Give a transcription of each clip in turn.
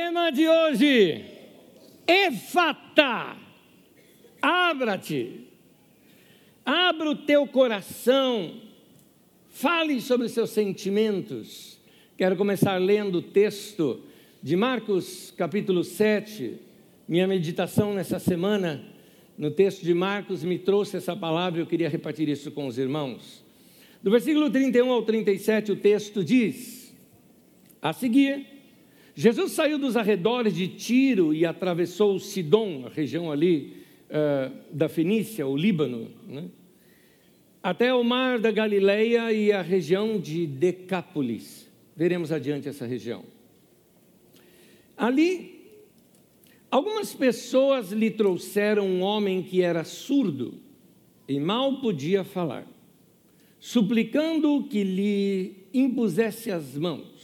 Tema de hoje: Efata. Abra-te. Abra o teu coração. Fale sobre os seus sentimentos. Quero começar lendo o texto de Marcos, capítulo 7. Minha meditação nessa semana no texto de Marcos me trouxe essa palavra e eu queria repartir isso com os irmãos. Do versículo 31 ao 37, o texto diz: A seguir, Jesus saiu dos arredores de Tiro e atravessou Sidom, a região ali uh, da Fenícia, o Líbano, né? até o mar da Galileia e a região de Decápolis. Veremos adiante essa região. Ali Algumas pessoas lhe trouxeram um homem que era surdo e mal podia falar, suplicando que lhe impusesse as mãos.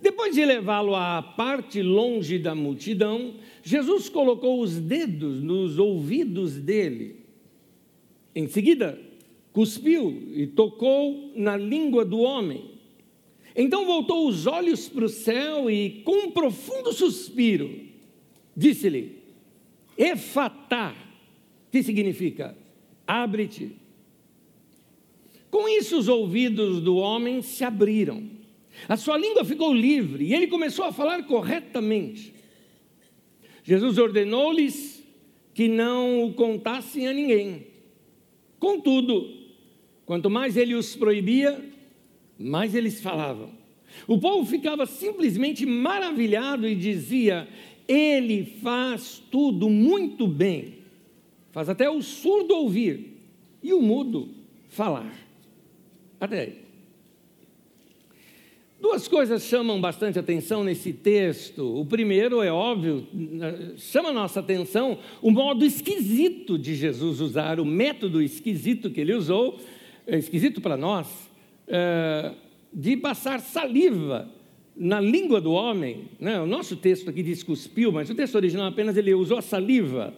Depois de levá-lo à parte longe da multidão, Jesus colocou os dedos nos ouvidos dele. Em seguida, cuspiu e tocou na língua do homem. Então voltou os olhos para o céu e, com um profundo suspiro, Disse-lhe: Efatá, que significa abre-te. Com isso, os ouvidos do homem se abriram, a sua língua ficou livre e ele começou a falar corretamente. Jesus ordenou-lhes que não o contassem a ninguém. Contudo, quanto mais ele os proibia, mais eles falavam. O povo ficava simplesmente maravilhado e dizia: ele faz tudo muito bem, faz até o surdo ouvir e o mudo falar. Até aí. Duas coisas chamam bastante atenção nesse texto. O primeiro é óbvio, chama nossa atenção o modo esquisito de Jesus usar, o método esquisito que ele usou, é esquisito para nós, é, de passar saliva na língua do homem, né? o nosso texto aqui diz cuspiu, mas o texto original apenas ele usou a saliva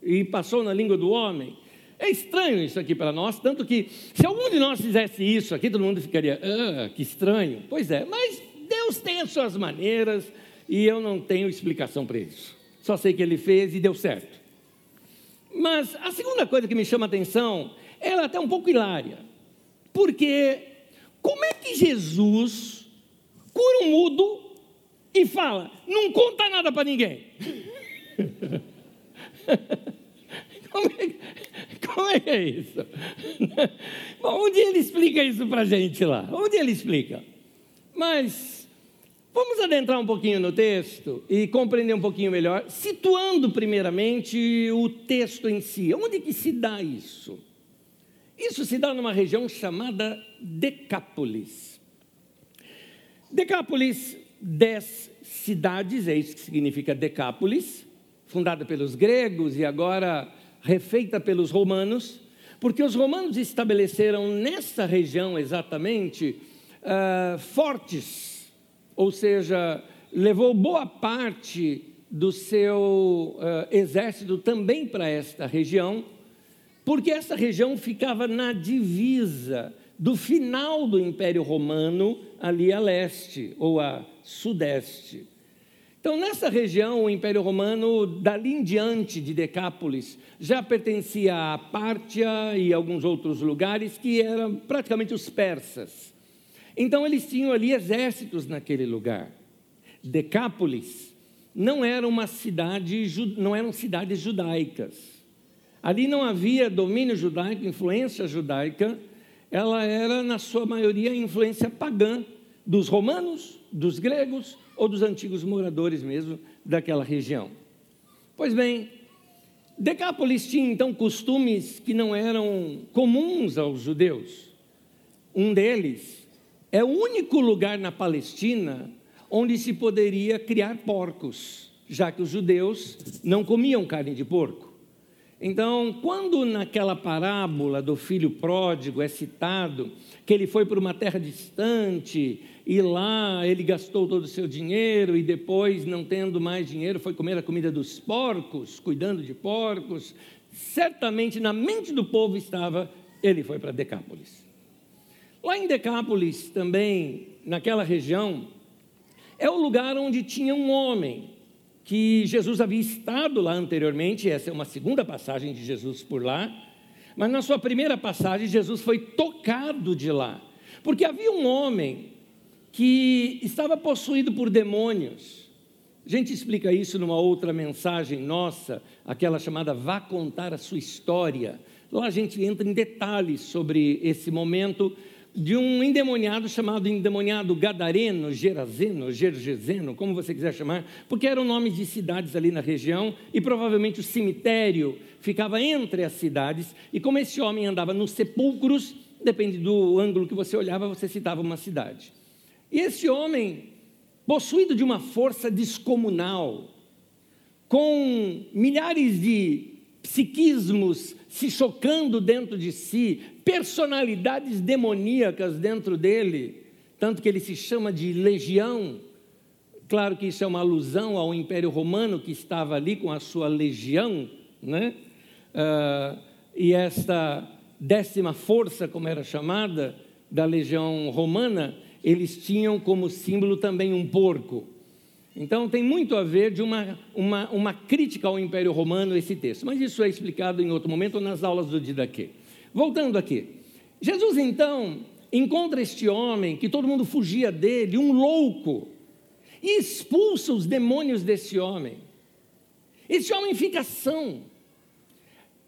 e passou na língua do homem. É estranho isso aqui para nós, tanto que se algum de nós fizesse isso aqui, todo mundo ficaria, ah, que estranho. Pois é, mas Deus tem as suas maneiras e eu não tenho explicação para isso. Só sei que ele fez e deu certo. Mas a segunda coisa que me chama a atenção, ela é até um pouco hilária. Porque como é que Jesus cura um mudo e fala: não conta nada para ninguém. Como é, como é, que é isso? Bom, onde ele explica isso para a gente lá? Onde ele explica? Mas vamos adentrar um pouquinho no texto e compreender um pouquinho melhor, situando primeiramente o texto em si. Onde que se dá isso? Isso se dá numa região chamada Decápolis. Decápolis, dez cidades, é isso que significa Decápolis, fundada pelos gregos e agora refeita pelos romanos, porque os romanos estabeleceram nessa região exatamente uh, fortes, ou seja, levou boa parte do seu uh, exército também para esta região, porque essa região ficava na divisa do final do Império Romano, ali a leste ou a sudeste. Então, nessa região, o Império Romano, dali em diante de Decápolis, já pertencia a Pártia e alguns outros lugares que eram praticamente os persas. Então, eles tinham ali exércitos naquele lugar. Decápolis não era uma cidade, não eram cidades judaicas. Ali não havia domínio judaico, influência judaica, ela era, na sua maioria, influência pagã dos romanos, dos gregos ou dos antigos moradores mesmo daquela região. Pois bem, Decápolis tinha então costumes que não eram comuns aos judeus. Um deles é o único lugar na Palestina onde se poderia criar porcos, já que os judeus não comiam carne de porco. Então, quando naquela parábola do filho pródigo é citado que ele foi para uma terra distante e lá ele gastou todo o seu dinheiro e depois, não tendo mais dinheiro, foi comer a comida dos porcos, cuidando de porcos, certamente na mente do povo estava, ele foi para Decápolis. Lá em Decápolis também, naquela região, é o lugar onde tinha um homem que Jesus havia estado lá anteriormente, essa é uma segunda passagem de Jesus por lá, mas na sua primeira passagem, Jesus foi tocado de lá, porque havia um homem que estava possuído por demônios. A gente explica isso numa outra mensagem nossa, aquela chamada Vá Contar a Sua História. Lá a gente entra em detalhes sobre esse momento de um endemoniado chamado endemoniado Gadareno, Gerazeno, Gergeseno, como você quiser chamar, porque eram nomes de cidades ali na região e provavelmente o cemitério ficava entre as cidades. E como esse homem andava nos sepulcros, depende do ângulo que você olhava, você citava uma cidade. E esse homem, possuído de uma força descomunal, com milhares de psiquismos se chocando dentro de si, personalidades demoníacas dentro dele, tanto que ele se chama de legião. Claro que isso é uma alusão ao Império Romano que estava ali com a sua legião, né? Uh, e esta décima força, como era chamada, da legião romana, eles tinham como símbolo também um porco. Então tem muito a ver de uma, uma, uma crítica ao Império Romano esse texto, mas isso é explicado em outro momento nas aulas do Didaquê. Voltando aqui, Jesus então encontra este homem que todo mundo fugia dele, um louco, e expulsa os demônios desse homem. Esse homem fica são.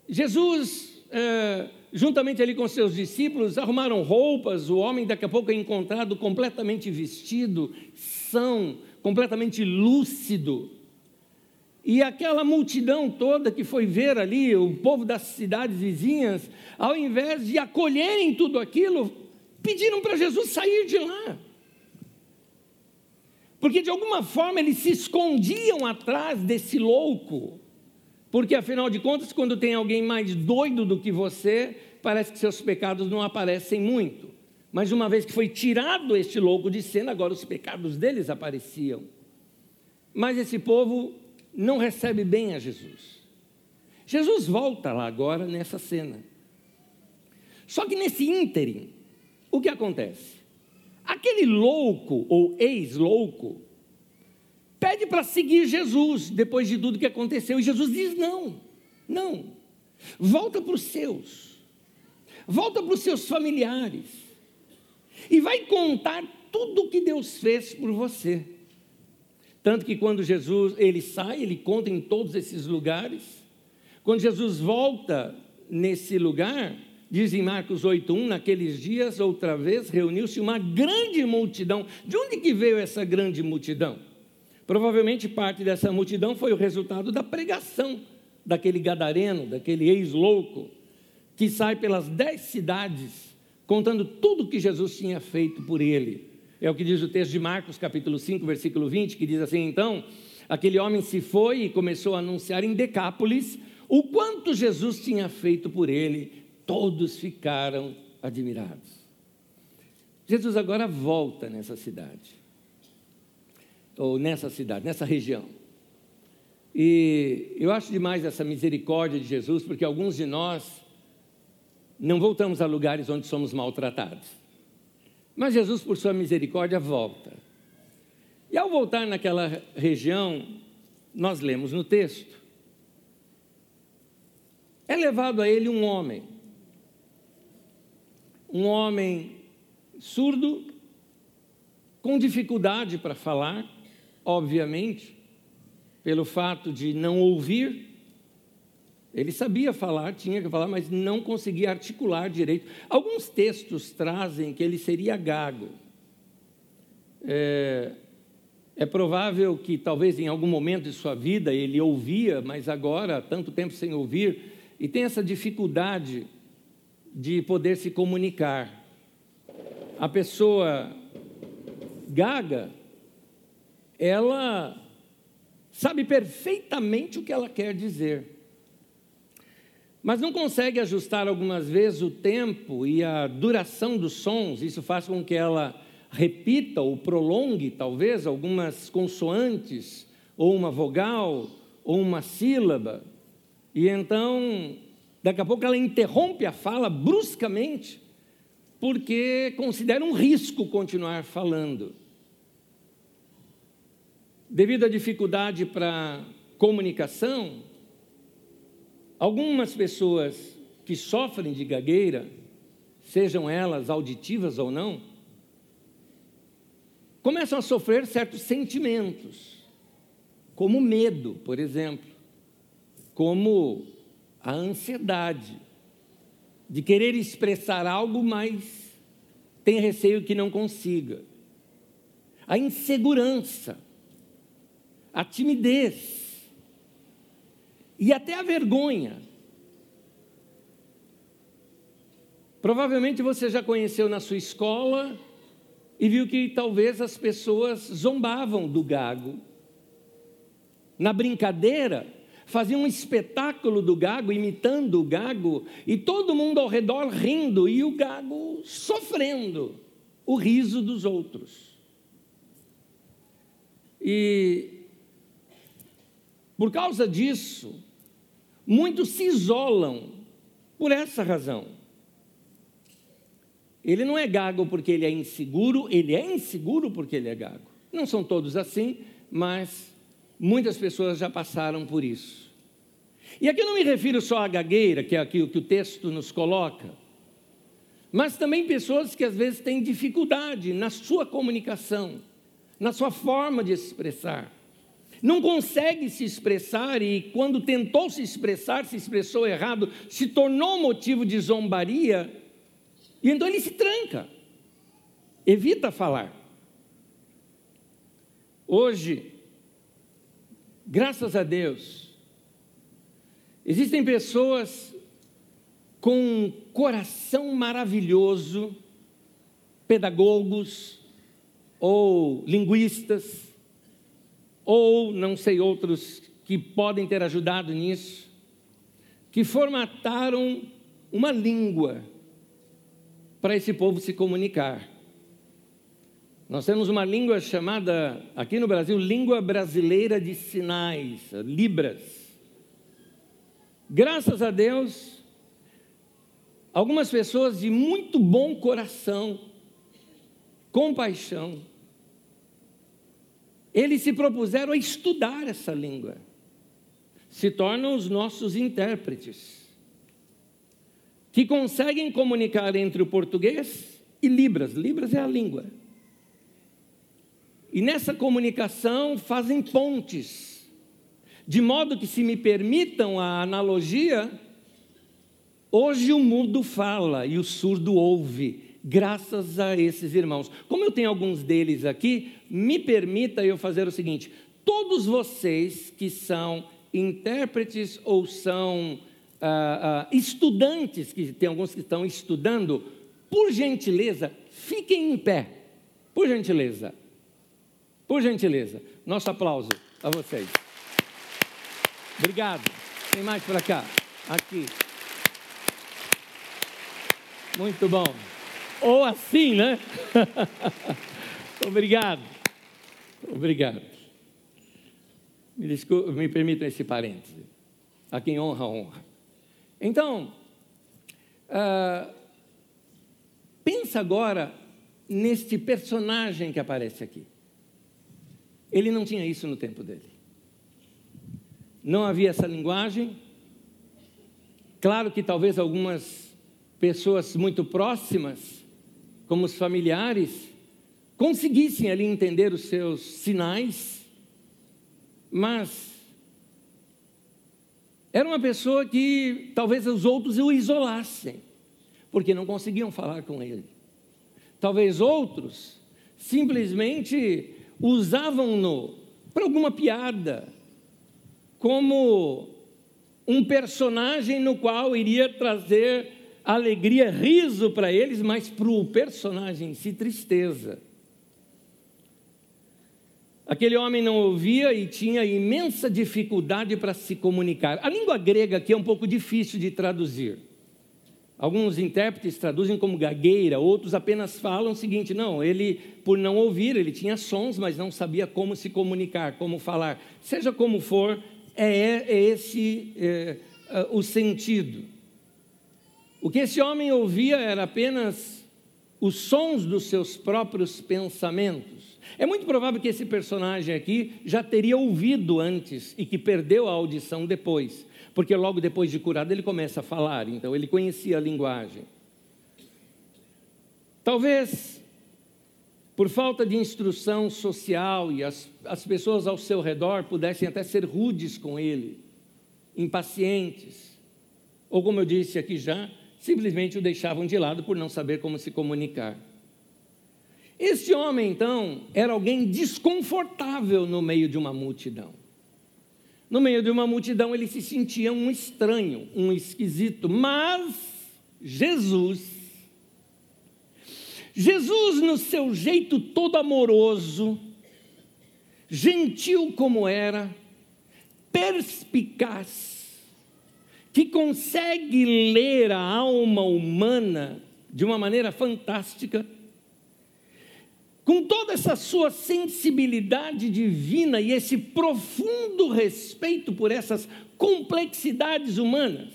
Jesus, é, juntamente ali com seus discípulos, arrumaram roupas, o homem daqui a pouco é encontrado completamente vestido, são, completamente lúcido. E aquela multidão toda que foi ver ali, o povo das cidades vizinhas, ao invés de acolherem tudo aquilo, pediram para Jesus sair de lá. Porque de alguma forma eles se escondiam atrás desse louco. Porque afinal de contas, quando tem alguém mais doido do que você, parece que seus pecados não aparecem muito. Mas uma vez que foi tirado este louco de cena, agora os pecados deles apareciam. Mas esse povo não recebe bem a Jesus. Jesus volta lá agora nessa cena. Só que nesse ínterim, o que acontece? Aquele louco ou ex-louco pede para seguir Jesus depois de tudo que aconteceu. E Jesus diz: não, não. Volta para os seus, volta para os seus familiares e vai contar tudo o que Deus fez por você. Tanto que quando Jesus ele sai, ele conta em todos esses lugares. Quando Jesus volta nesse lugar, diz em Marcos 8:1, naqueles dias outra vez reuniu-se uma grande multidão. De onde que veio essa grande multidão? Provavelmente parte dessa multidão foi o resultado da pregação daquele gadareno, daquele ex-louco, que sai pelas dez cidades contando tudo que Jesus tinha feito por ele. É o que diz o texto de Marcos, capítulo 5, versículo 20, que diz assim: Então, aquele homem se foi e começou a anunciar em Decápolis o quanto Jesus tinha feito por ele. Todos ficaram admirados. Jesus agora volta nessa cidade, ou nessa cidade, nessa região. E eu acho demais essa misericórdia de Jesus, porque alguns de nós não voltamos a lugares onde somos maltratados. Mas Jesus, por sua misericórdia, volta. E ao voltar naquela região, nós lemos no texto: é levado a ele um homem, um homem surdo, com dificuldade para falar, obviamente, pelo fato de não ouvir, ele sabia falar, tinha que falar, mas não conseguia articular direito. Alguns textos trazem que ele seria gago. É, é, provável que talvez em algum momento de sua vida ele ouvia, mas agora, tanto tempo sem ouvir, e tem essa dificuldade de poder se comunicar. A pessoa gaga, ela sabe perfeitamente o que ela quer dizer mas não consegue ajustar algumas vezes o tempo e a duração dos sons, isso faz com que ela repita ou prolongue, talvez, algumas consoantes, ou uma vogal, ou uma sílaba, e então, daqui a pouco, ela interrompe a fala bruscamente, porque considera um risco continuar falando. devido à dificuldade para comunicação, algumas pessoas que sofrem de gagueira, sejam elas auditivas ou não, começam a sofrer certos sentimentos, como medo, por exemplo, como a ansiedade de querer expressar algo, mas tem receio que não consiga, a insegurança, a timidez e até a vergonha. Provavelmente você já conheceu na sua escola e viu que talvez as pessoas zombavam do gago. Na brincadeira, faziam um espetáculo do gago, imitando o gago, e todo mundo ao redor rindo e o gago sofrendo o riso dos outros. E por causa disso, muitos se isolam por essa razão. Ele não é gago porque ele é inseguro, ele é inseguro porque ele é gago. Não são todos assim, mas muitas pessoas já passaram por isso. E aqui eu não me refiro só à gagueira, que é aquilo que o texto nos coloca, mas também pessoas que às vezes têm dificuldade na sua comunicação, na sua forma de expressar. Não consegue se expressar e, quando tentou se expressar, se expressou errado, se tornou motivo de zombaria e então ele se tranca, evita falar. Hoje, graças a Deus, existem pessoas com um coração maravilhoso, pedagogos ou linguistas, ou não sei outros que podem ter ajudado nisso, que formataram uma língua para esse povo se comunicar. Nós temos uma língua chamada, aqui no Brasil, Língua Brasileira de Sinais, Libras. Graças a Deus, algumas pessoas de muito bom coração, compaixão, eles se propuseram a estudar essa língua, se tornam os nossos intérpretes que conseguem comunicar entre o português e Libras. Libras é a língua. E nessa comunicação fazem pontes, de modo que, se me permitam a analogia, hoje o mudo fala e o surdo ouve, graças a esses irmãos. Como eu tenho alguns deles aqui, me permita eu fazer o seguinte: todos vocês que são intérpretes ou são ah, ah, estudantes, que tem alguns que estão estudando, por gentileza, fiquem em pé. Por gentileza. Por gentileza. Nosso aplauso a vocês. Obrigado. Tem mais para cá? Aqui. Muito bom. Ou assim, né? Obrigado. Obrigado. Me, desculpe, me permitam esse parêntese. A quem honra, honra. Então, uh, pensa agora neste personagem que aparece aqui. Ele não tinha isso no tempo dele. Não havia essa linguagem. Claro que talvez algumas pessoas muito próximas, como os familiares, conseguissem ali entender os seus sinais, mas era uma pessoa que talvez os outros o isolassem, porque não conseguiam falar com ele. Talvez outros simplesmente usavam-no para alguma piada, como um personagem no qual iria trazer alegria, riso para eles, mas para o personagem em si, tristeza. Aquele homem não ouvia e tinha imensa dificuldade para se comunicar. A língua grega aqui é um pouco difícil de traduzir. Alguns intérpretes traduzem como gagueira, outros apenas falam o seguinte: não, ele, por não ouvir, ele tinha sons, mas não sabia como se comunicar, como falar. Seja como for, é, é esse é, é, o sentido. O que esse homem ouvia era apenas os sons dos seus próprios pensamentos. É muito provável que esse personagem aqui já teria ouvido antes e que perdeu a audição depois, porque logo depois de curado ele começa a falar, então ele conhecia a linguagem. Talvez por falta de instrução social e as, as pessoas ao seu redor pudessem até ser rudes com ele, impacientes, ou como eu disse aqui já, simplesmente o deixavam de lado por não saber como se comunicar. Este homem, então, era alguém desconfortável no meio de uma multidão. No meio de uma multidão, ele se sentia um estranho, um esquisito, mas Jesus, Jesus, no seu jeito todo amoroso, gentil como era, perspicaz, que consegue ler a alma humana de uma maneira fantástica, com toda essa sua sensibilidade divina e esse profundo respeito por essas complexidades humanas.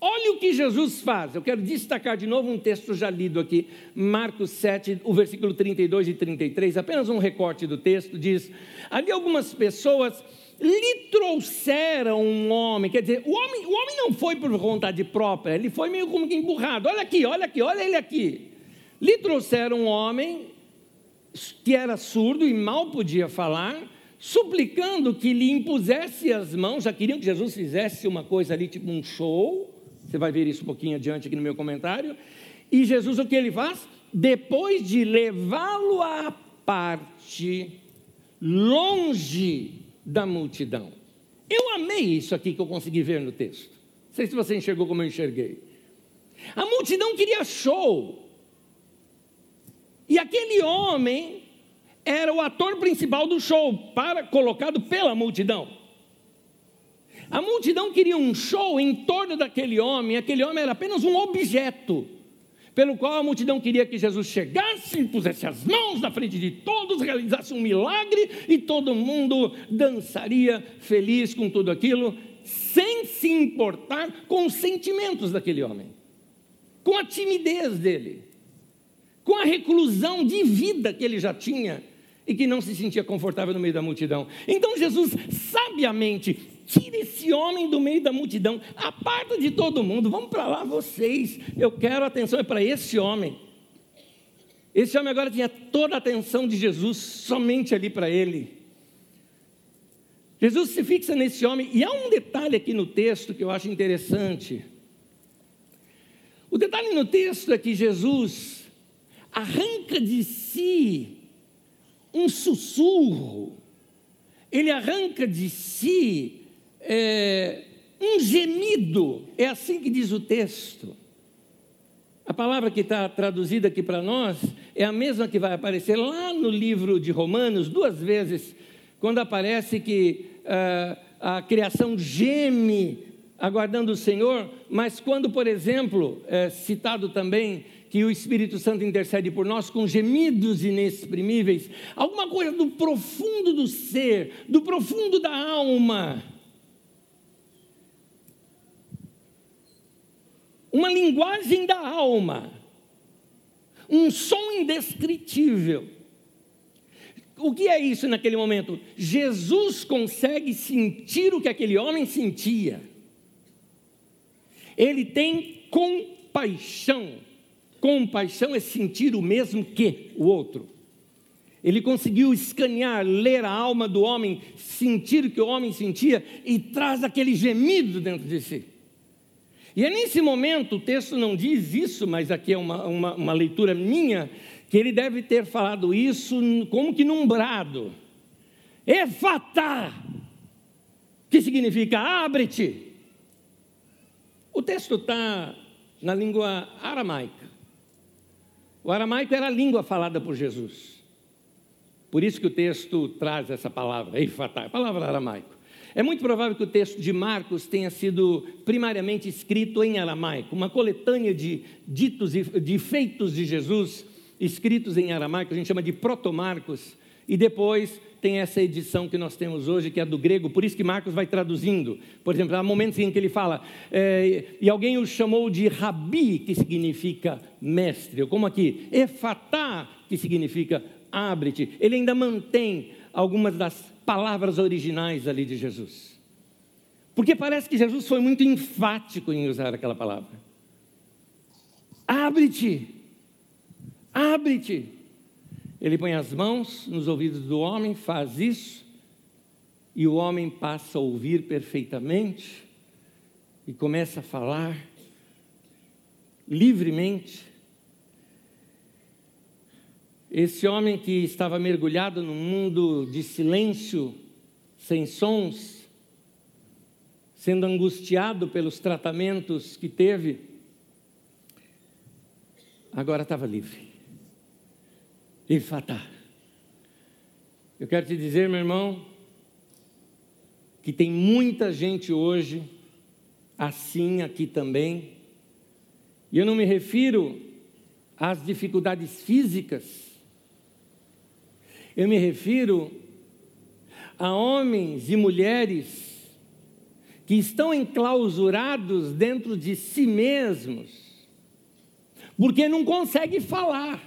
Olha o que Jesus faz. Eu quero destacar de novo um texto já lido aqui, Marcos 7, o versículo 32 e 33, apenas um recorte do texto, diz: Ali algumas pessoas lhe trouxeram um homem, quer dizer, o homem, o homem não foi por vontade própria, ele foi meio como que emburrado. Olha aqui, olha aqui, olha ele aqui. Lhe trouxeram um homem que era surdo e mal podia falar, suplicando que lhe impusesse as mãos, já queriam que Jesus fizesse uma coisa ali, tipo um show. Você vai ver isso um pouquinho adiante aqui no meu comentário. E Jesus, o que ele faz? Depois de levá-lo à parte, longe da multidão. Eu amei isso aqui que eu consegui ver no texto. Não sei se você enxergou como eu enxerguei. A multidão queria show. E aquele homem era o ator principal do show, para, colocado pela multidão. A multidão queria um show em torno daquele homem, aquele homem era apenas um objeto pelo qual a multidão queria que Jesus chegasse, pusesse as mãos na frente de todos, realizasse um milagre e todo mundo dançaria feliz com tudo aquilo, sem se importar com os sentimentos daquele homem, com a timidez dele, com a reclusão de vida que ele já tinha e que não se sentia confortável no meio da multidão. Então Jesus sabiamente Tira esse homem do meio da multidão, aparta de todo mundo, vamos para lá vocês. Eu quero atenção é para esse homem. Esse homem agora tinha toda a atenção de Jesus somente ali para ele. Jesus se fixa nesse homem, e há um detalhe aqui no texto que eu acho interessante. O detalhe no texto é que Jesus arranca de si um sussurro, ele arranca de si é, um gemido, é assim que diz o texto. A palavra que está traduzida aqui para nós é a mesma que vai aparecer lá no livro de Romanos, duas vezes, quando aparece que uh, a criação geme aguardando o Senhor, mas quando, por exemplo, é citado também que o Espírito Santo intercede por nós com gemidos inexprimíveis, alguma coisa do profundo do ser, do profundo da alma, uma linguagem da alma, um som indescritível. O que é isso naquele momento? Jesus consegue sentir o que aquele homem sentia. Ele tem compaixão. Compaixão é sentir o mesmo que o outro. Ele conseguiu escanear, ler a alma do homem, sentir o que o homem sentia e traz aquele gemido dentro de si. E é nesse momento, o texto não diz isso, mas aqui é uma, uma, uma leitura minha, que ele deve ter falado isso como que num brado. Efatá, que significa abre-te. O texto está na língua aramaica. O aramaico era a língua falada por Jesus. Por isso que o texto traz essa palavra, efatá, a palavra aramaico. É muito provável que o texto de Marcos tenha sido primariamente escrito em aramaico, uma coletânea de ditos e de feitos de Jesus escritos em aramaico, a gente chama de proto-marcos, e depois tem essa edição que nós temos hoje, que é do grego, por isso que Marcos vai traduzindo. Por exemplo, há momentos em que ele fala, é, e alguém o chamou de rabi, que significa mestre, ou como aqui, efatá, que significa abre-te. Ele ainda mantém algumas das palavras originais ali de Jesus. Porque parece que Jesus foi muito enfático em usar aquela palavra. Abre-te, abre-te. Ele põe as mãos nos ouvidos do homem, faz isso, e o homem passa a ouvir perfeitamente e começa a falar livremente. Esse homem que estava mergulhado num mundo de silêncio, sem sons, sendo angustiado pelos tratamentos que teve, agora estava livre. Efatá. Eu quero te dizer, meu irmão, que tem muita gente hoje assim aqui também, e eu não me refiro às dificuldades físicas, eu me refiro a homens e mulheres que estão enclausurados dentro de si mesmos, porque não conseguem falar.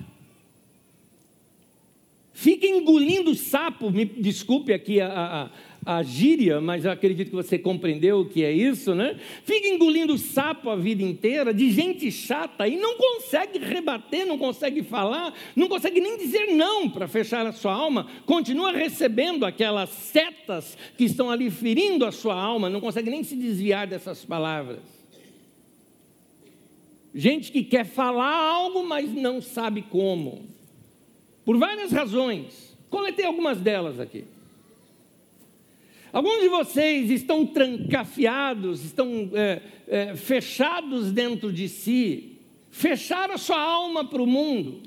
Fica engolindo sapo, me desculpe aqui a, a, a gíria, mas eu acredito que você compreendeu o que é isso, né? Fica engolindo sapo a vida inteira, de gente chata, e não consegue rebater, não consegue falar, não consegue nem dizer não para fechar a sua alma, continua recebendo aquelas setas que estão ali ferindo a sua alma, não consegue nem se desviar dessas palavras. Gente que quer falar algo, mas não sabe como. Por várias razões. Coletei algumas delas aqui. Alguns de vocês estão trancafiados, estão é, é, fechados dentro de si, fecharam a sua alma para o mundo,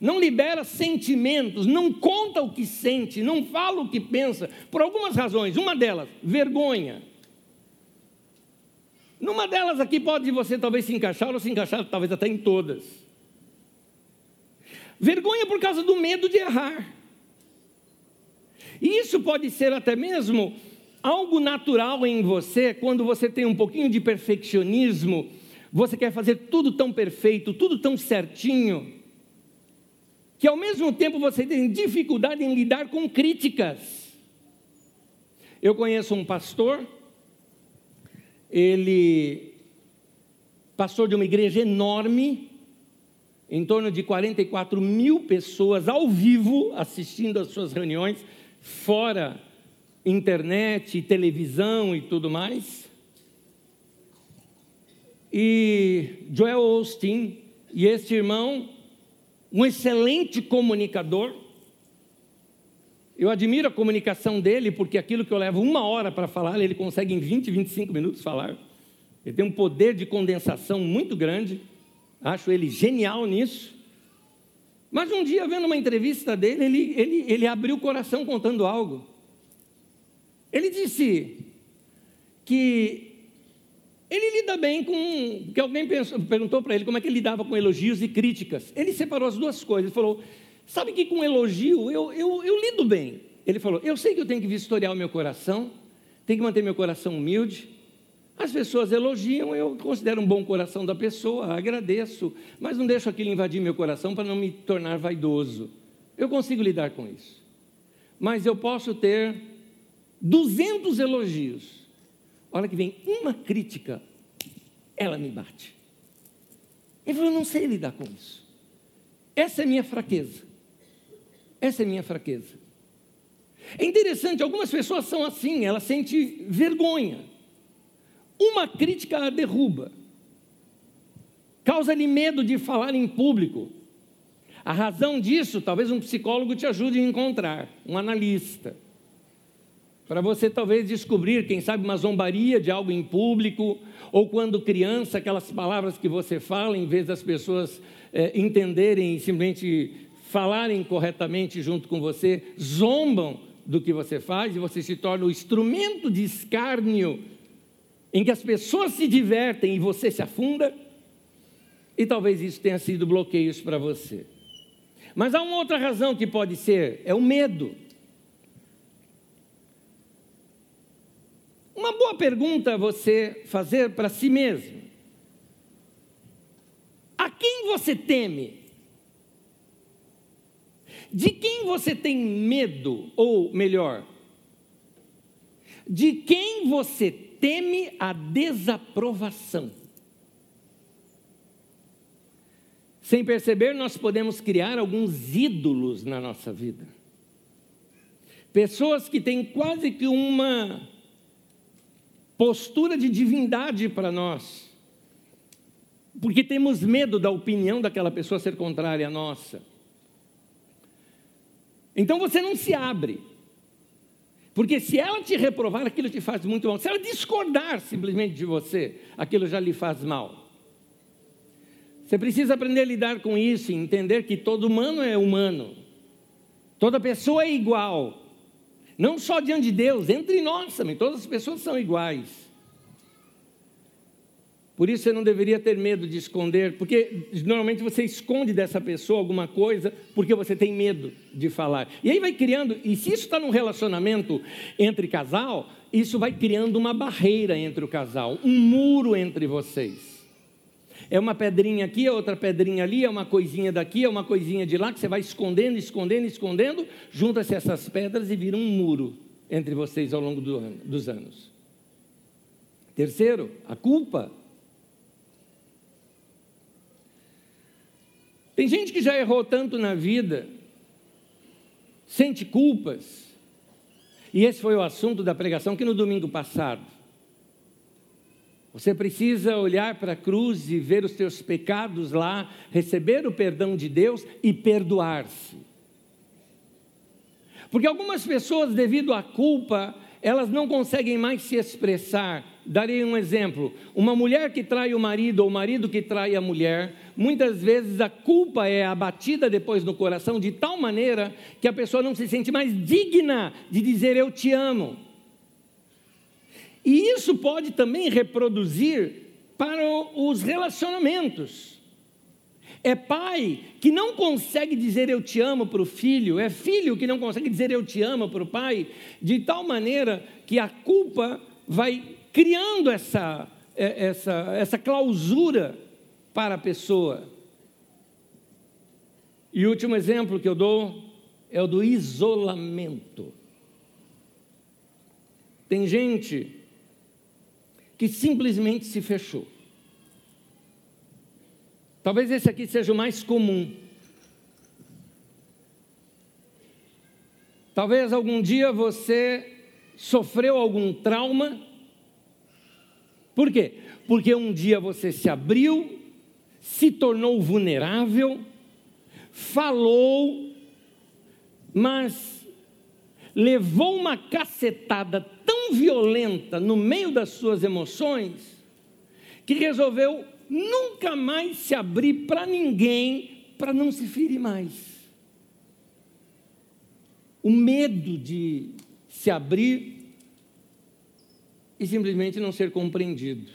não libera sentimentos, não conta o que sente, não fala o que pensa, por algumas razões. Uma delas, vergonha. Numa delas aqui pode você talvez se encaixar, ou se encaixar talvez até em todas. Vergonha por causa do medo de errar. E isso pode ser até mesmo algo natural em você, quando você tem um pouquinho de perfeccionismo, você quer fazer tudo tão perfeito, tudo tão certinho, que ao mesmo tempo você tem dificuldade em lidar com críticas. Eu conheço um pastor, ele pastor de uma igreja enorme, em torno de 44 mil pessoas ao vivo assistindo às suas reuniões, fora internet, televisão e tudo mais. E Joel Austin e este irmão, um excelente comunicador. Eu admiro a comunicação dele, porque aquilo que eu levo uma hora para falar, ele consegue em 20, 25 minutos falar. Ele tem um poder de condensação muito grande acho ele genial nisso. Mas um dia, vendo uma entrevista dele, ele, ele, ele abriu o coração contando algo. Ele disse que ele lida bem com. que alguém pensou, perguntou para ele como é que ele lidava com elogios e críticas. Ele separou as duas coisas. Ele falou: Sabe que com elogio eu, eu, eu lido bem. Ele falou: Eu sei que eu tenho que vistoriar o meu coração, tenho que manter meu coração humilde, as pessoas elogiam, eu considero um bom coração da pessoa, agradeço, mas não deixo aquilo invadir meu coração para não me tornar vaidoso. Eu consigo lidar com isso. Mas eu posso ter 200 elogios. A hora que vem uma crítica, ela me bate. Ele falou: eu não sei lidar com isso. Essa é minha fraqueza. Essa é minha fraqueza. É interessante, algumas pessoas são assim, elas sentem vergonha uma crítica a derruba, causa-lhe medo de falar em público. A razão disso, talvez um psicólogo te ajude a encontrar, um analista. Para você talvez descobrir, quem sabe, uma zombaria de algo em público, ou quando criança, aquelas palavras que você fala, em vez das pessoas é, entenderem e simplesmente falarem corretamente junto com você, zombam do que você faz e você se torna o instrumento de escárnio em que as pessoas se divertem e você se afunda, e talvez isso tenha sido bloqueios para você. Mas há uma outra razão que pode ser: é o medo. Uma boa pergunta você fazer para si mesmo: a quem você teme? De quem você tem medo? Ou melhor, de quem você teme a desaprovação? Sem perceber, nós podemos criar alguns ídolos na nossa vida. Pessoas que têm quase que uma postura de divindade para nós, porque temos medo da opinião daquela pessoa ser contrária à nossa. Então você não se abre, porque se ela te reprovar, aquilo te faz muito mal. Se ela discordar simplesmente de você, aquilo já lhe faz mal. Você precisa aprender a lidar com isso e entender que todo humano é humano. Toda pessoa é igual. Não só diante de Deus, entre nós também, todas as pessoas são iguais. Por isso você não deveria ter medo de esconder, porque normalmente você esconde dessa pessoa alguma coisa porque você tem medo de falar. E aí vai criando, e se isso está num relacionamento entre casal, isso vai criando uma barreira entre o casal, um muro entre vocês. É uma pedrinha aqui, é outra pedrinha ali, é uma coisinha daqui, é uma coisinha de lá, que você vai escondendo, escondendo, escondendo, junta-se essas pedras e vira um muro entre vocês ao longo do ano, dos anos. Terceiro, a culpa. Tem gente que já errou tanto na vida, sente culpas, e esse foi o assunto da pregação que no domingo passado. Você precisa olhar para a cruz e ver os teus pecados lá, receber o perdão de Deus e perdoar-se. Porque algumas pessoas, devido à culpa, elas não conseguem mais se expressar. Darei um exemplo: uma mulher que trai o marido ou o marido que trai a mulher, muitas vezes a culpa é abatida depois no coração de tal maneira que a pessoa não se sente mais digna de dizer eu te amo. E isso pode também reproduzir para os relacionamentos. É pai que não consegue dizer eu te amo para o filho, é filho que não consegue dizer eu te amo para o pai, de tal maneira que a culpa vai criando essa, é, essa, essa clausura para a pessoa. E o último exemplo que eu dou é o do isolamento. Tem gente que simplesmente se fechou. Talvez esse aqui seja o mais comum. Talvez algum dia você sofreu algum trauma. Por quê? Porque um dia você se abriu, se tornou vulnerável, falou, mas levou uma cacetada tão violenta no meio das suas emoções que resolveu nunca mais se abrir para ninguém para não se ferir mais. O medo de se abrir e simplesmente não ser compreendido.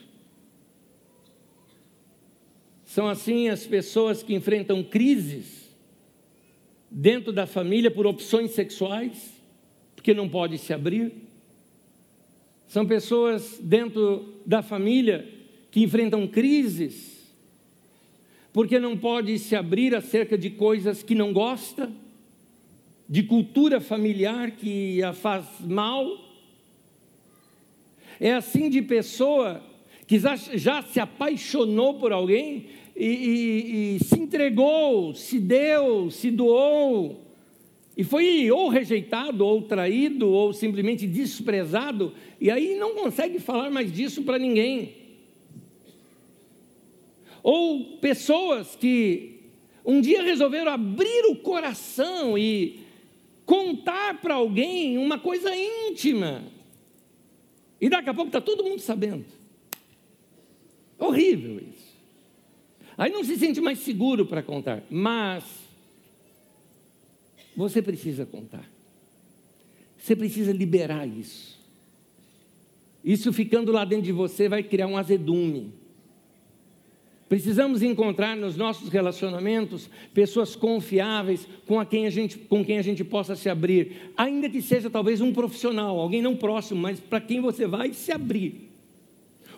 São assim as pessoas que enfrentam crises dentro da família por opções sexuais, porque não pode se abrir são pessoas dentro da família que enfrentam crises, porque não pode se abrir acerca de coisas que não gosta, de cultura familiar que a faz mal. É assim de pessoa que já, se apaixonou por alguém e, e, e se entregou, se deu, se doou, e foi ou rejeitado, ou traído, ou simplesmente desprezado, e aí não consegue falar mais disso para ninguém. Ou pessoas que um dia resolveram abrir o coração e contar para alguém uma coisa íntima, e daqui a pouco está todo mundo sabendo. Horrível isso. Aí não se sente mais seguro para contar, mas você precisa contar. Você precisa liberar isso. Isso ficando lá dentro de você vai criar um azedume. Precisamos encontrar nos nossos relacionamentos pessoas confiáveis com, a quem a gente, com quem a gente possa se abrir, ainda que seja talvez um profissional, alguém não próximo, mas para quem você vai se abrir.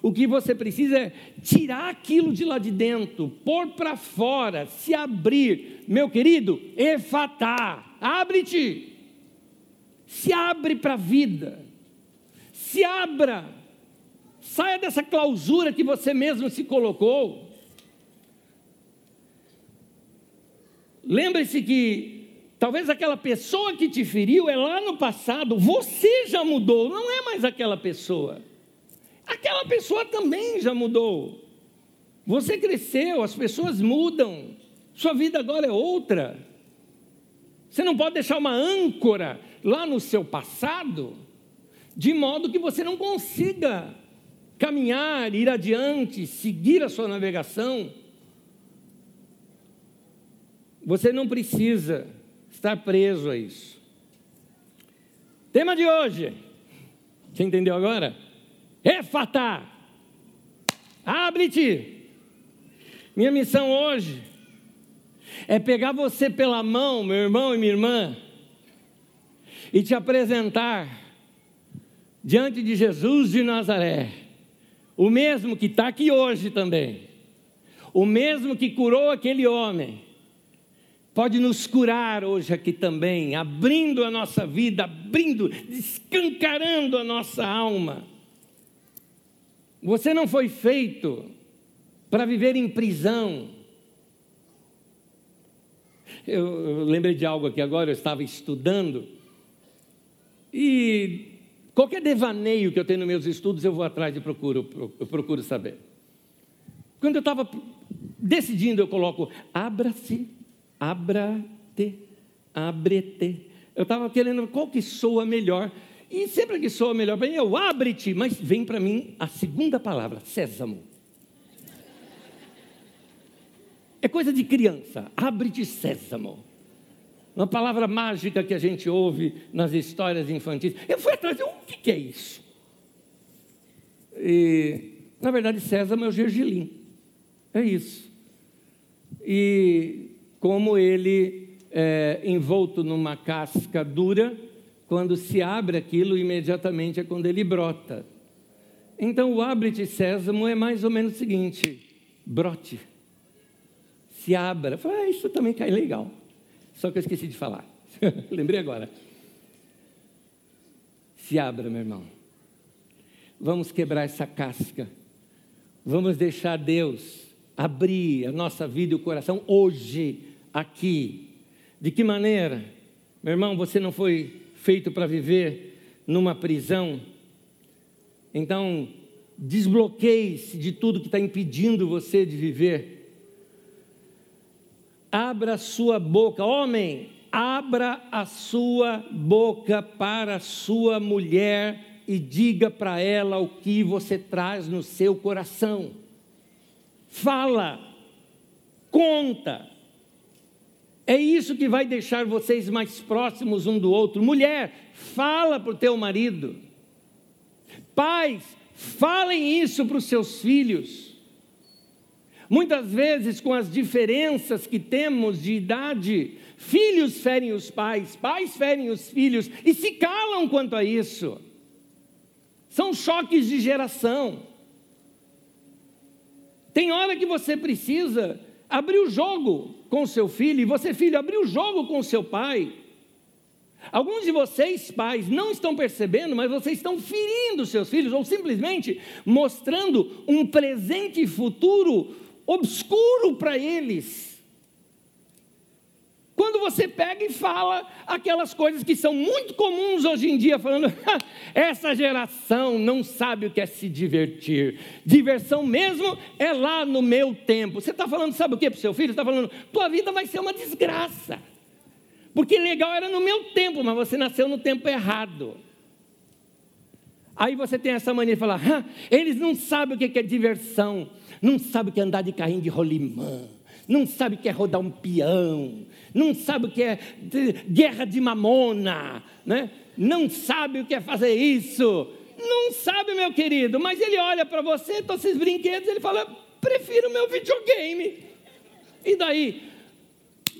O que você precisa é tirar aquilo de lá de dentro, pôr para fora, se abrir. Meu querido, efatar, abre-te. Se abre para a vida. Se abra. Saia dessa clausura que você mesmo se colocou. Lembre-se que talvez aquela pessoa que te feriu é lá no passado, você já mudou, não é mais aquela pessoa. Aquela pessoa também já mudou. Você cresceu, as pessoas mudam. Sua vida agora é outra. Você não pode deixar uma âncora lá no seu passado, de modo que você não consiga caminhar, ir adiante, seguir a sua navegação. Você não precisa estar preso a isso. Tema de hoje. Você entendeu agora? Efatá. Abre-te. Minha missão hoje é pegar você pela mão, meu irmão e minha irmã, e te apresentar diante de Jesus de Nazaré, o mesmo que está aqui hoje também, o mesmo que curou aquele homem, pode nos curar hoje aqui também, abrindo a nossa vida, abrindo, escancarando a nossa alma. Você não foi feito para viver em prisão. Eu, eu, lembrei de algo aqui agora, eu estava estudando, e qualquer devaneio que eu tenho nos meus estudos, eu vou atrás e procuro, eu procuro saber. Quando eu estava decidindo, eu coloco, abra-se abra-te, abre-te. Eu estava querendo qual que soa melhor. E sempre que soa melhor para mim, eu abre-te, mas vem para mim a segunda palavra, sésamo. É coisa de criança, abre-te sésamo. Uma palavra mágica que a gente ouve nas histórias infantis. Eu fui atrás, o que, que é isso? E, na verdade, sésamo é o gergelim. É isso. E como ele é envolto numa casca dura, quando se abre aquilo, imediatamente é quando ele brota. Então o abre-te sésamo é mais ou menos o seguinte: brote, se abra. Falei, ah, isso também cai legal. Só que eu esqueci de falar. Lembrei agora. Se abra, meu irmão. Vamos quebrar essa casca. Vamos deixar Deus abrir a nossa vida e o coração hoje aqui. De que maneira? Meu irmão, você não foi feito para viver numa prisão. Então, desbloqueie-se de tudo que está impedindo você de viver. Abra sua boca, homem, abra a sua boca para a sua mulher e diga para ela o que você traz no seu coração. Fala, conta, é isso que vai deixar vocês mais próximos um do outro. Mulher, fala para o teu marido. Pais, falem isso para os seus filhos. Muitas vezes, com as diferenças que temos de idade, filhos ferem os pais, pais ferem os filhos e se calam quanto a isso. São choques de geração. Tem hora que você precisa abrir o jogo com seu filho, e você, filho, abrir o jogo com seu pai. Alguns de vocês, pais, não estão percebendo, mas vocês estão ferindo seus filhos, ou simplesmente mostrando um presente futuro obscuro para eles. Quando você pega e fala aquelas coisas que são muito comuns hoje em dia, falando, essa geração não sabe o que é se divertir. Diversão mesmo é lá no meu tempo. Você está falando, sabe o que para o seu filho? Você está falando, tua vida vai ser uma desgraça. Porque legal era no meu tempo, mas você nasceu no tempo errado. Aí você tem essa mania de falar, eles não sabem o que é diversão, não sabem o que é andar de carrinho de rolimã não sabe o que é rodar um peão, não sabe o que é guerra de mamona, né? não sabe o que é fazer isso. Não sabe, meu querido, mas ele olha para você, todos esses brinquedos, ele fala: prefiro meu videogame. E daí?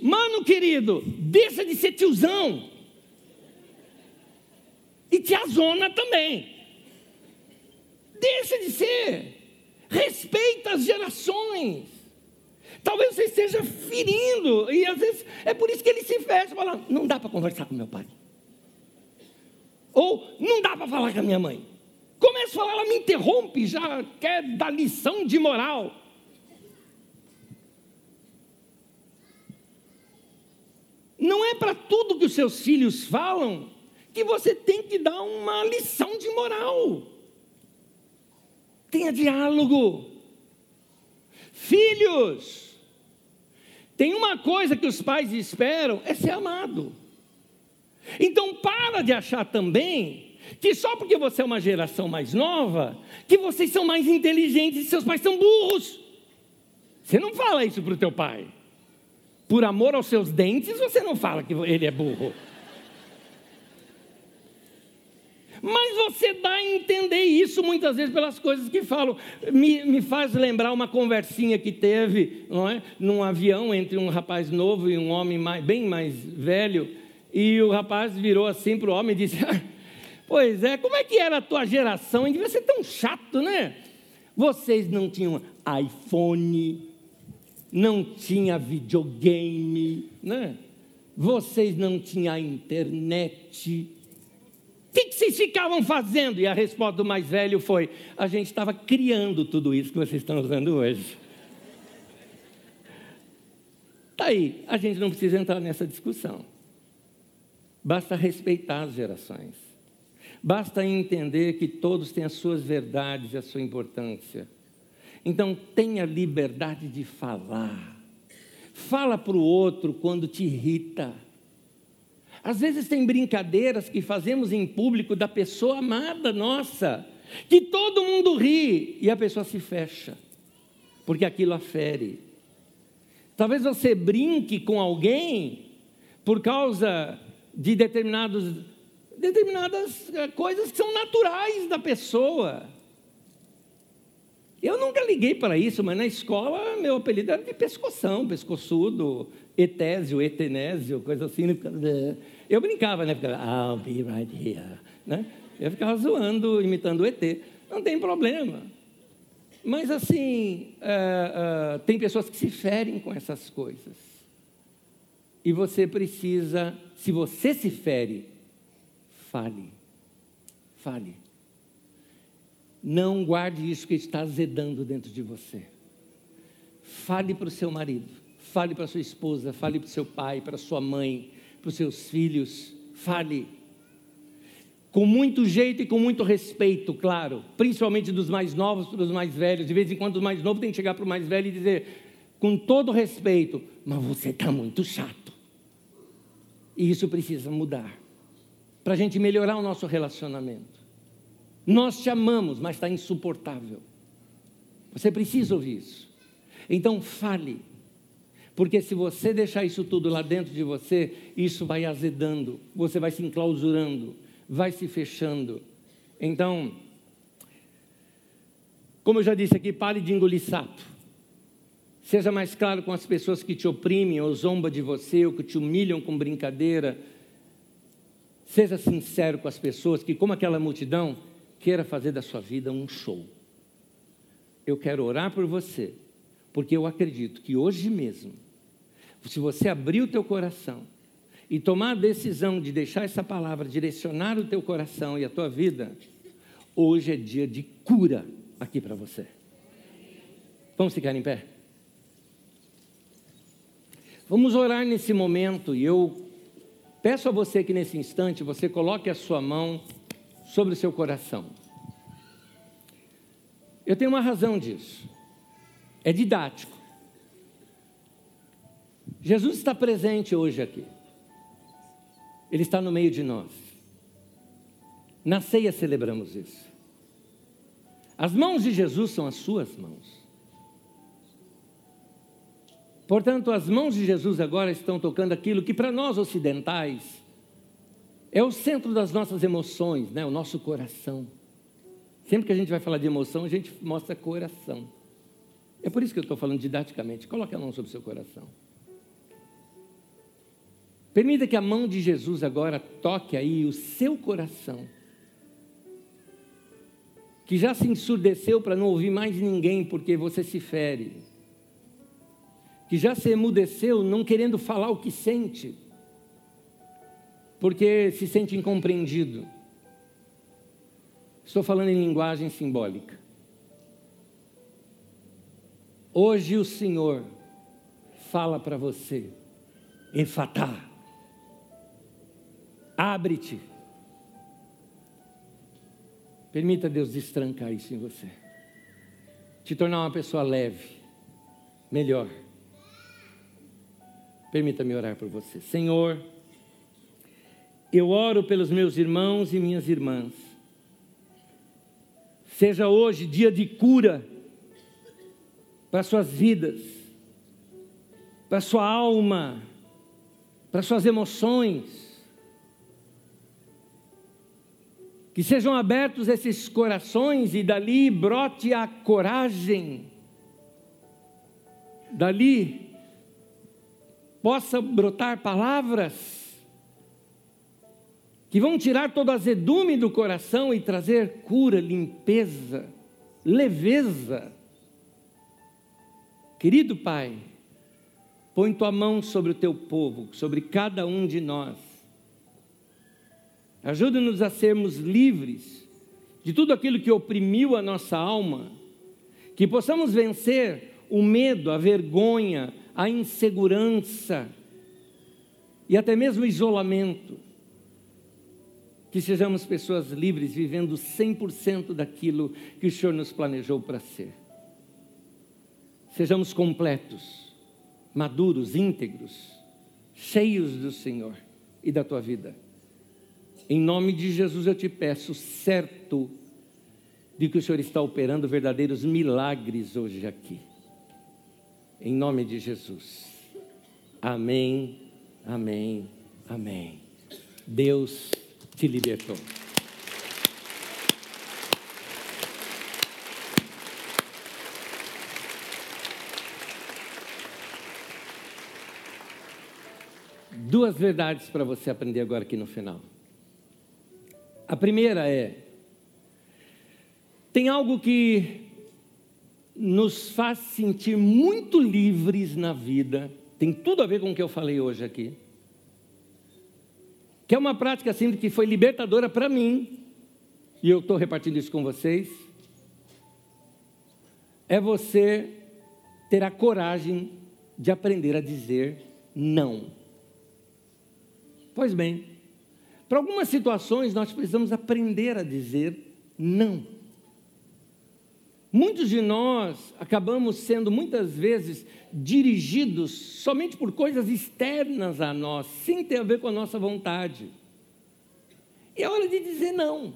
Mano querido, deixa de ser tiozão. E tiazona também. Deixa de ser. Respeita as gerações. Talvez você esteja ferindo. E às vezes é por isso que ele se fecha fala: não dá para conversar com meu pai. Ou não dá para falar com a minha mãe. Começa a falar, ela me interrompe, já quer dar lição de moral. Não é para tudo que os seus filhos falam que você tem que dar uma lição de moral. Tenha diálogo. Filhos, tem uma coisa que os pais esperam: é ser amado. Então, para de achar também que só porque você é uma geração mais nova, que vocês são mais inteligentes e seus pais são burros. Você não fala isso para o teu pai. Por amor aos seus dentes, você não fala que ele é burro. Mas você dá a entender isso muitas vezes pelas coisas que falam. Me, me faz lembrar uma conversinha que teve, não é? Num avião entre um rapaz novo e um homem mais, bem mais velho. E o rapaz virou assim para o homem e disse: Pois é, como é que era a tua geração? E devia ser tão chato, né? Vocês não tinham iPhone, não tinha videogame, né? Vocês não tinham internet que, que vocês ficavam fazendo? E a resposta do mais velho foi: a gente estava criando tudo isso que vocês estão usando hoje. Está aí, a gente não precisa entrar nessa discussão. Basta respeitar as gerações. Basta entender que todos têm as suas verdades e a sua importância. Então, tenha liberdade de falar. Fala para o outro quando te irrita. Às vezes tem brincadeiras que fazemos em público da pessoa amada nossa, que todo mundo ri e a pessoa se fecha, porque aquilo afere. Talvez você brinque com alguém por causa de determinados, determinadas coisas que são naturais da pessoa. Eu nunca liguei para isso, mas na escola meu apelido era de pescoção, pescoçudo, etésio, etenésio, coisa assim. Eu brincava, né? Ficava, I'll be right here. Né? Eu ficava zoando, imitando o ET. Não tem problema. Mas, assim, uh, uh, tem pessoas que se ferem com essas coisas. E você precisa, se você se fere, fale. Fale. Não guarde isso que está azedando dentro de você. Fale para o seu marido, fale para sua esposa, fale para o seu pai, para sua mãe, para os seus filhos, fale. Com muito jeito e com muito respeito, claro, principalmente dos mais novos para os mais velhos. De vez em quando, o mais novo tem que chegar para o mais velho e dizer, com todo respeito, mas você está muito chato. E isso precisa mudar, para a gente melhorar o nosso relacionamento. Nós te amamos, mas está insuportável. Você precisa ouvir isso. Então, fale porque se você deixar isso tudo lá dentro de você, isso vai azedando, você vai se enclausurando, vai se fechando. Então, como eu já disse aqui, pare de engolir sapo. Seja mais claro com as pessoas que te oprimem ou zombam de você, ou que te humilham com brincadeira. Seja sincero com as pessoas que, como aquela multidão, queira fazer da sua vida um show. Eu quero orar por você, porque eu acredito que hoje mesmo se você abrir o teu coração e tomar a decisão de deixar essa palavra direcionar o teu coração e a tua vida, hoje é dia de cura aqui para você. Vamos ficar em pé? Vamos orar nesse momento e eu peço a você que nesse instante você coloque a sua mão sobre o seu coração. Eu tenho uma razão disso. É didático. Jesus está presente hoje aqui. Ele está no meio de nós. Na ceia celebramos isso. As mãos de Jesus são as suas mãos. Portanto, as mãos de Jesus agora estão tocando aquilo que para nós ocidentais é o centro das nossas emoções, né? o nosso coração. Sempre que a gente vai falar de emoção, a gente mostra coração. É por isso que eu estou falando didaticamente. Coloque a mão sobre o seu coração. Permita que a mão de Jesus agora toque aí o seu coração. Que já se ensurdeceu para não ouvir mais ninguém porque você se fere. Que já se emudeceu não querendo falar o que sente, porque se sente incompreendido. Estou falando em linguagem simbólica. Hoje o Senhor fala para você, Efatá, abre-te. Permita Deus destrancar isso em você, te tornar uma pessoa leve, melhor. Permita-me orar por você. Senhor, eu oro pelos meus irmãos e minhas irmãs. Seja hoje dia de cura para suas vidas, para sua alma, para suas emoções. Que sejam abertos esses corações e dali brote a coragem, dali possa brotar palavras que vão tirar todo azedume do coração e trazer cura, limpeza, leveza Querido Pai, põe tua mão sobre o teu povo, sobre cada um de nós. Ajuda-nos a sermos livres de tudo aquilo que oprimiu a nossa alma, que possamos vencer o medo, a vergonha, a insegurança e até mesmo o isolamento. Que sejamos pessoas livres, vivendo 100% daquilo que o Senhor nos planejou para ser sejamos completos, maduros, íntegros, cheios do Senhor e da tua vida. Em nome de Jesus eu te peço, certo de que o Senhor está operando verdadeiros milagres hoje aqui. Em nome de Jesus. Amém, amém, amém. Deus te libertou. duas verdades para você aprender agora aqui no final. A primeira é: tem algo que nos faz sentir muito livres na vida, tem tudo a ver com o que eu falei hoje aqui, que é uma prática assim que foi libertadora para mim, e eu estou repartindo isso com vocês. É você ter a coragem de aprender a dizer não. Pois bem, para algumas situações nós precisamos aprender a dizer não. Muitos de nós acabamos sendo muitas vezes dirigidos somente por coisas externas a nós, sem ter a ver com a nossa vontade. E é hora de dizer não.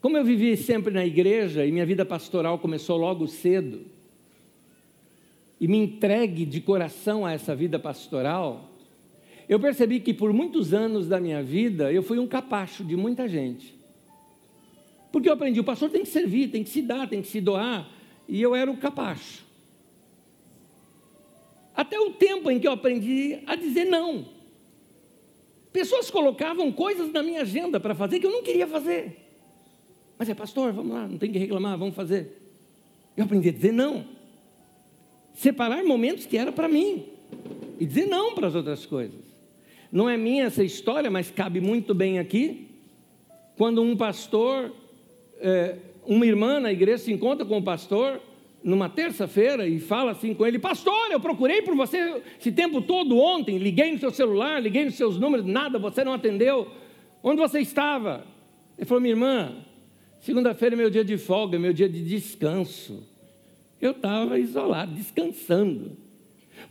Como eu vivi sempre na igreja e minha vida pastoral começou logo cedo, e me entregue de coração a essa vida pastoral, eu percebi que por muitos anos da minha vida eu fui um capacho de muita gente. Porque eu aprendi, o pastor tem que servir, tem que se dar, tem que se doar, e eu era o capacho. Até o tempo em que eu aprendi a dizer não. Pessoas colocavam coisas na minha agenda para fazer que eu não queria fazer. Mas é pastor, vamos lá, não tem que reclamar, vamos fazer. Eu aprendi a dizer não. Separar momentos que era para mim e dizer não para as outras coisas. Não é minha essa história, mas cabe muito bem aqui. Quando um pastor, é, uma irmã na igreja se encontra com o pastor numa terça-feira e fala assim com ele: Pastor, eu procurei por você esse tempo todo ontem, liguei no seu celular, liguei nos seus números, nada, você não atendeu. Onde você estava? Ele falou: Minha irmã, segunda-feira é meu dia de folga, meu dia de descanso. Eu estava isolado, descansando.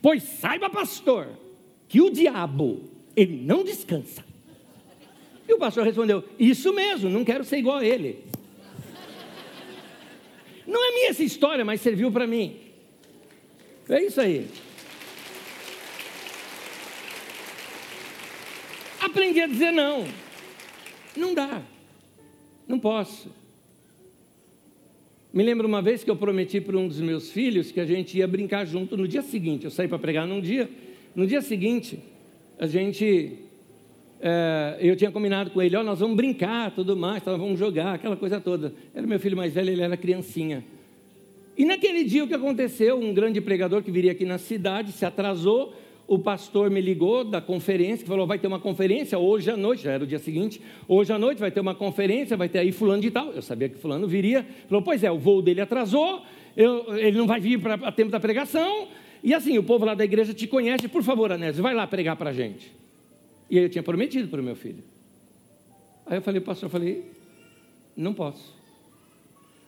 Pois saiba, pastor, que o diabo ele não descansa. E o pastor respondeu: Isso mesmo, não quero ser igual a ele. Não é minha essa história, mas serviu para mim. É isso aí. Aprendi a dizer não. Não dá. Não posso. Me lembro uma vez que eu prometi para um dos meus filhos que a gente ia brincar junto no dia seguinte. Eu saí para pregar num dia. No dia seguinte, a gente. É, eu tinha combinado com ele: ó, oh, nós vamos brincar, tudo mais, nós vamos jogar, aquela coisa toda. Era meu filho mais velho, ele era criancinha. E naquele dia o que aconteceu? Um grande pregador que viria aqui na cidade se atrasou o pastor me ligou da conferência, que falou: vai ter uma conferência hoje à noite, já era o dia seguinte, hoje à noite vai ter uma conferência, vai ter aí fulano de tal. Eu sabia que fulano viria. Falou: pois é, o voo dele atrasou, eu, ele não vai vir para tempo da pregação. E assim, o povo lá da igreja te conhece, por favor, Anésio, vai lá pregar para a gente. E eu tinha prometido para o meu filho. Aí eu falei, pastor, eu falei, não posso.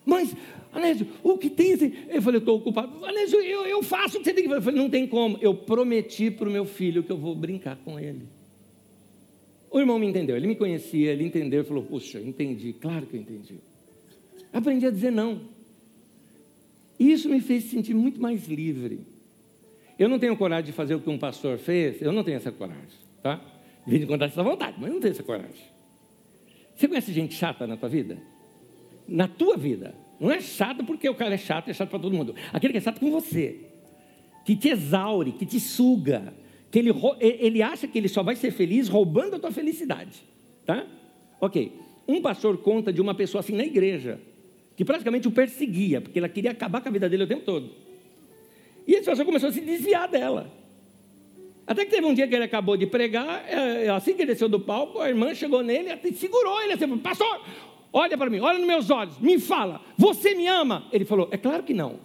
Mas, Anésio, o que tem? Eu falei, estou ocupado. Anésio, eu, eu faço o que você tem que fazer. Eu falei, não tem como. Eu prometi para o meu filho que eu vou brincar com ele. O irmão me entendeu, ele me conhecia, ele entendeu, falou, puxa, entendi, claro que eu entendi. Aprendi a dizer não. E isso me fez sentir muito mais livre. Eu não tenho coragem de fazer o que um pastor fez, eu não tenho essa coragem, tá? De vez em quando essa vontade, mas não tenho essa coragem. Você conhece gente chata na tua vida? na tua vida. Não é chato porque o cara é chato, é chato para todo mundo. Aquele que é chato com você, que te exaure, que te suga, que ele, ele acha que ele só vai ser feliz roubando a tua felicidade. Tá? Ok. Um pastor conta de uma pessoa assim na igreja, que praticamente o perseguia, porque ela queria acabar com a vida dele o tempo todo. E esse pastor começou a se desviar dela. Até que teve um dia que ele acabou de pregar, é, assim que ele desceu do palco, a irmã chegou nele e segurou ele assim, pastor, olha para mim, olha nos meus olhos, me fala, você me ama? Ele falou, é claro que não.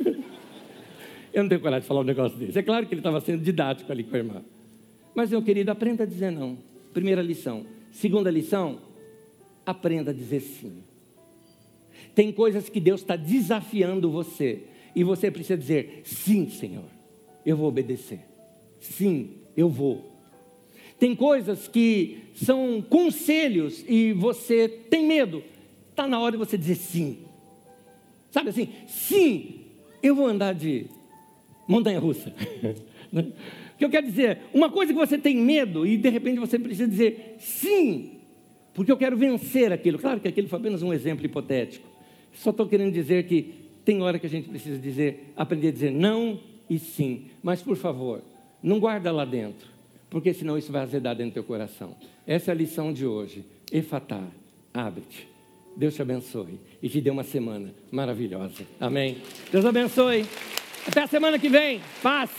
eu não tenho coragem de falar um negócio desse. É claro que ele estava sendo didático ali com a irmã. Mas, meu querido, aprenda a dizer não. Primeira lição. Segunda lição, aprenda a dizer sim. Tem coisas que Deus está desafiando você. E você precisa dizer: sim, Senhor, eu vou obedecer. Sim, eu vou. Tem coisas que são conselhos e você tem medo. Está na hora de você dizer sim. Sabe assim? Sim, eu vou andar de montanha russa. O que eu quero dizer? Uma coisa que você tem medo e de repente você precisa dizer sim, porque eu quero vencer aquilo. Claro que aquilo foi apenas um exemplo hipotético. Só estou querendo dizer que tem hora que a gente precisa dizer, aprender a dizer não e sim. Mas por favor, não guarda lá dentro porque senão isso vai azedar dentro do teu coração. Essa é a lição de hoje. Efatá, abre-te. Deus te abençoe e te dê uma semana maravilhosa. Amém. Deus abençoe. Até a semana que vem. Paz.